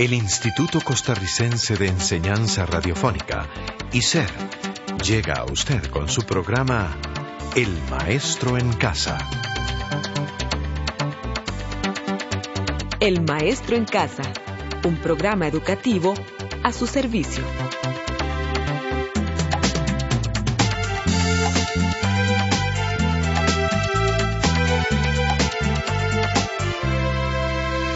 El Instituto Costarricense de Enseñanza Radiofónica, ICER, llega a usted con su programa El Maestro en Casa. El Maestro en Casa, un programa educativo a su servicio.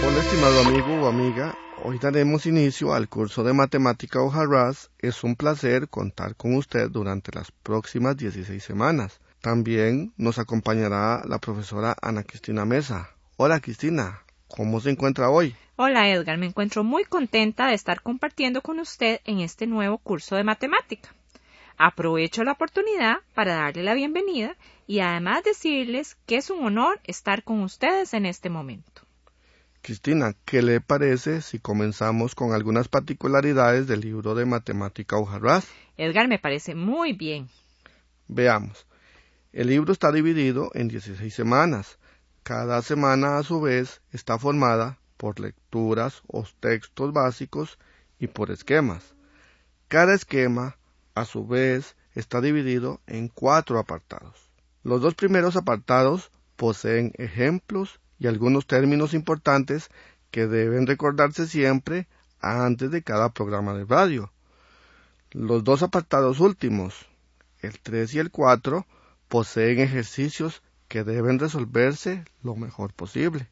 Hola estimado amigo o amiga, hoy daremos inicio al curso de matemática Hojarras. Es un placer contar con usted durante las próximas 16 semanas. También nos acompañará la profesora Ana Cristina Mesa. Hola Cristina, ¿cómo se encuentra hoy? Hola Edgar, me encuentro muy contenta de estar compartiendo con usted en este nuevo curso de matemática. Aprovecho la oportunidad para darle la bienvenida y además decirles que es un honor estar con ustedes en este momento. Cristina, ¿qué le parece si comenzamos con algunas particularidades del libro de matemática Hojarras? Edgar, me parece muy bien. Veamos. El libro está dividido en 16 semanas. Cada semana, a su vez, está formada por lecturas o textos básicos y por esquemas. Cada esquema, a su vez, está dividido en cuatro apartados. Los dos primeros apartados poseen ejemplos y algunos términos importantes que deben recordarse siempre antes de cada programa de radio. Los dos apartados últimos, el 3 y el 4, poseen ejercicios que deben resolverse lo mejor posible.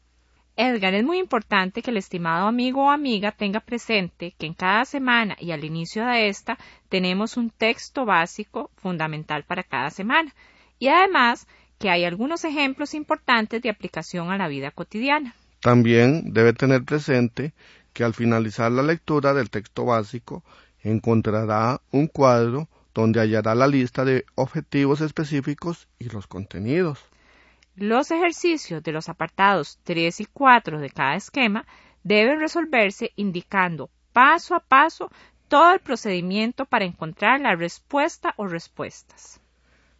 Edgar, es muy importante que el estimado amigo o amiga tenga presente que en cada semana y al inicio de esta tenemos un texto básico fundamental para cada semana y además que hay algunos ejemplos importantes de aplicación a la vida cotidiana. También debe tener presente que al finalizar la lectura del texto básico encontrará un cuadro donde hallará la lista de objetivos específicos y los contenidos. Los ejercicios de los apartados 3 y 4 de cada esquema deben resolverse indicando paso a paso todo el procedimiento para encontrar la respuesta o respuestas.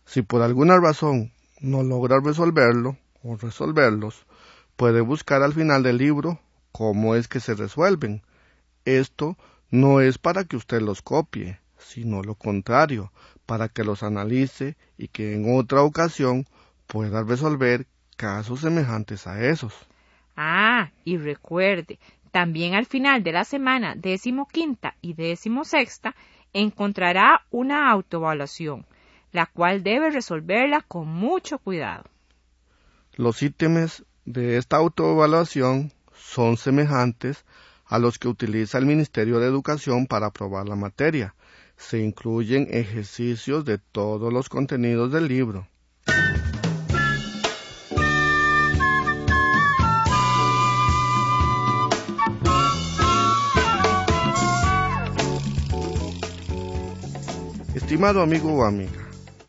Si por alguna razón no logra resolverlo o resolverlos, puede buscar al final del libro cómo es que se resuelven. Esto no es para que usted los copie, sino lo contrario, para que los analice y que en otra ocasión pueda resolver casos semejantes a esos. Ah, y recuerde, también al final de la semana decimoquinta y decimosexta encontrará una autoevaluación, la cual debe resolverla con mucho cuidado. Los ítems de esta autoevaluación son semejantes a los que utiliza el Ministerio de Educación para aprobar la materia. Se incluyen ejercicios de todos los contenidos del libro. Estimado amigo o amiga,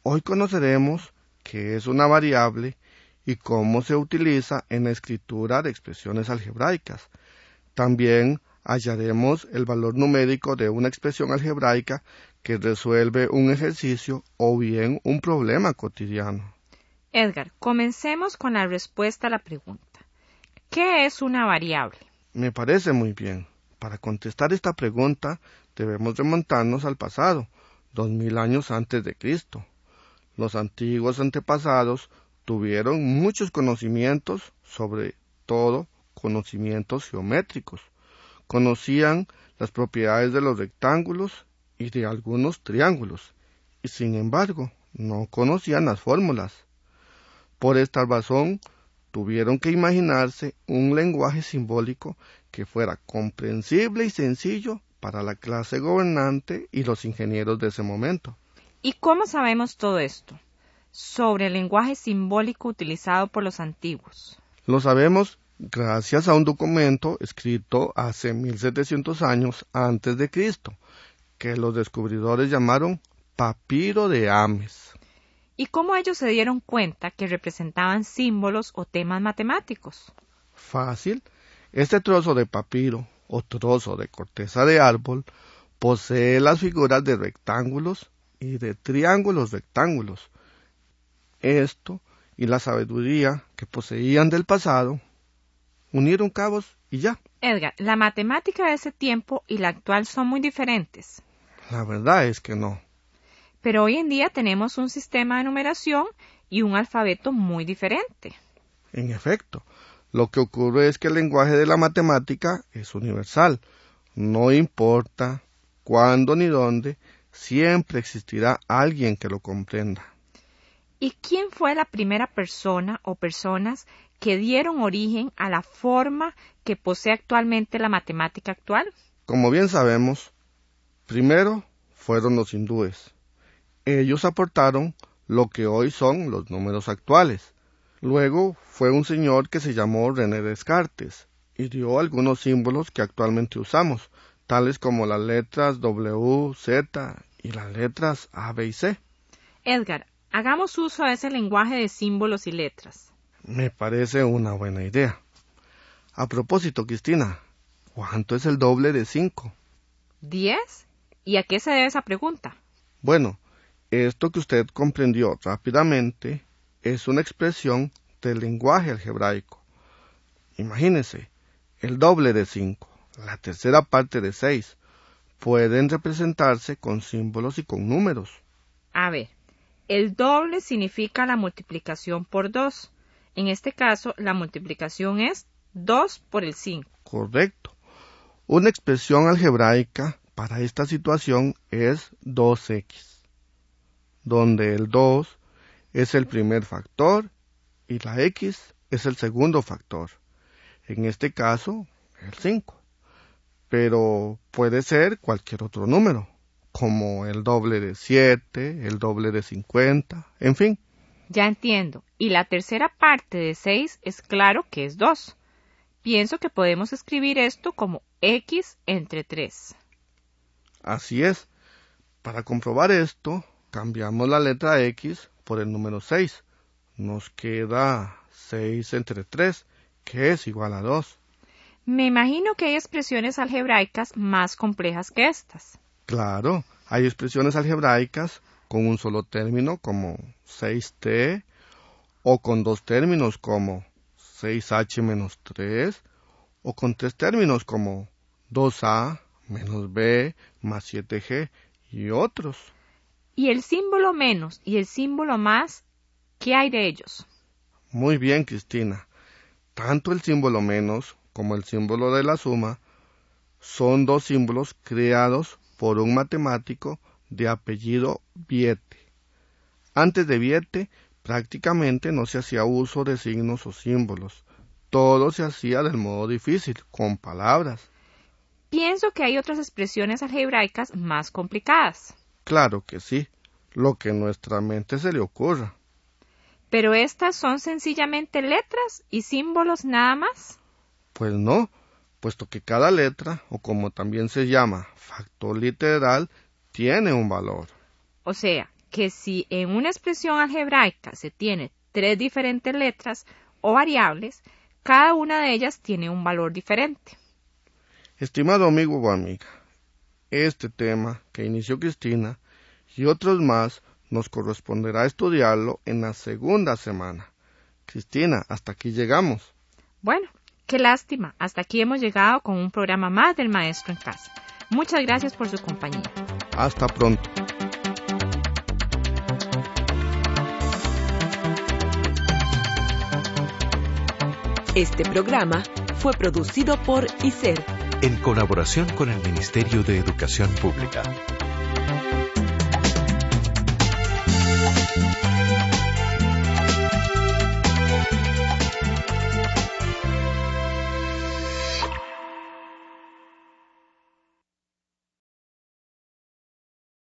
hoy conoceremos qué es una variable y cómo se utiliza en la escritura de expresiones algebraicas. También hallaremos el valor numérico de una expresión algebraica que resuelve un ejercicio o bien un problema cotidiano. Edgar, comencemos con la respuesta a la pregunta. ¿Qué es una variable? Me parece muy bien. Para contestar esta pregunta debemos remontarnos al pasado, dos mil años antes de Cristo. Los antiguos antepasados tuvieron muchos conocimientos, sobre todo conocimientos geométricos. Conocían las propiedades de los rectángulos y de algunos triángulos, y sin embargo no conocían las fórmulas. Por esta razón tuvieron que imaginarse un lenguaje simbólico que fuera comprensible y sencillo para la clase gobernante y los ingenieros de ese momento. ¿Y cómo sabemos todo esto? Sobre el lenguaje simbólico utilizado por los antiguos. Lo sabemos gracias a un documento escrito hace 1700 años antes de Cristo, que los descubridores llamaron papiro de Ames. ¿Y cómo ellos se dieron cuenta que representaban símbolos o temas matemáticos? Fácil. Este trozo de papiro o trozo de corteza de árbol posee las figuras de rectángulos y de triángulos rectángulos. Esto y la sabiduría que poseían del pasado unieron cabos y ya. Edgar, la matemática de ese tiempo y la actual son muy diferentes. La verdad es que no. Pero hoy en día tenemos un sistema de numeración y un alfabeto muy diferente. En efecto, lo que ocurre es que el lenguaje de la matemática es universal. No importa cuándo ni dónde, siempre existirá alguien que lo comprenda. ¿Y quién fue la primera persona o personas que dieron origen a la forma que posee actualmente la matemática actual? Como bien sabemos, primero fueron los hindúes. Ellos aportaron lo que hoy son los números actuales. Luego fue un señor que se llamó René Descartes y dio algunos símbolos que actualmente usamos, tales como las letras W, Z y las letras A, B y C. Edgar, hagamos uso de ese lenguaje de símbolos y letras. Me parece una buena idea. A propósito, Cristina, ¿cuánto es el doble de 5? ¿Diez? ¿Y a qué se debe esa pregunta? Bueno, esto que usted comprendió rápidamente es una expresión del lenguaje algebraico. Imagínese, el doble de 5, la tercera parte de 6, pueden representarse con símbolos y con números. A ver, el doble significa la multiplicación por 2. En este caso, la multiplicación es 2 por el 5. Correcto. Una expresión algebraica para esta situación es 2x donde el 2 es el primer factor y la x es el segundo factor. En este caso, el 5. Pero puede ser cualquier otro número, como el doble de 7, el doble de 50, en fin. Ya entiendo. Y la tercera parte de 6 es claro que es 2. Pienso que podemos escribir esto como x entre 3. Así es. Para comprobar esto, Cambiamos la letra X por el número 6. Nos queda 6 entre 3, que es igual a 2. Me imagino que hay expresiones algebraicas más complejas que estas. Claro, hay expresiones algebraicas con un solo término como 6t o con dos términos como 6h menos 3 o con tres términos como 2a menos b más 7g y otros. ¿Y el símbolo menos y el símbolo más, qué hay de ellos? Muy bien, Cristina. Tanto el símbolo menos como el símbolo de la suma son dos símbolos creados por un matemático de apellido Viete. Antes de Viete prácticamente no se hacía uso de signos o símbolos. Todo se hacía del modo difícil, con palabras. Pienso que hay otras expresiones algebraicas más complicadas. Claro que sí, lo que nuestra mente se le ocurra. ¿Pero estas son sencillamente letras y símbolos nada más? Pues no, puesto que cada letra, o como también se llama, factor literal, tiene un valor. O sea, que si en una expresión algebraica se tiene tres diferentes letras o variables, cada una de ellas tiene un valor diferente. Estimado amigo o amiga, este tema que inició Cristina y otros más nos corresponderá estudiarlo en la segunda semana. Cristina, hasta aquí llegamos. Bueno, qué lástima. Hasta aquí hemos llegado con un programa más del Maestro en Casa. Muchas gracias por su compañía. Hasta pronto. Este programa fue producido por ICER en colaboración con el Ministerio de Educación Pública.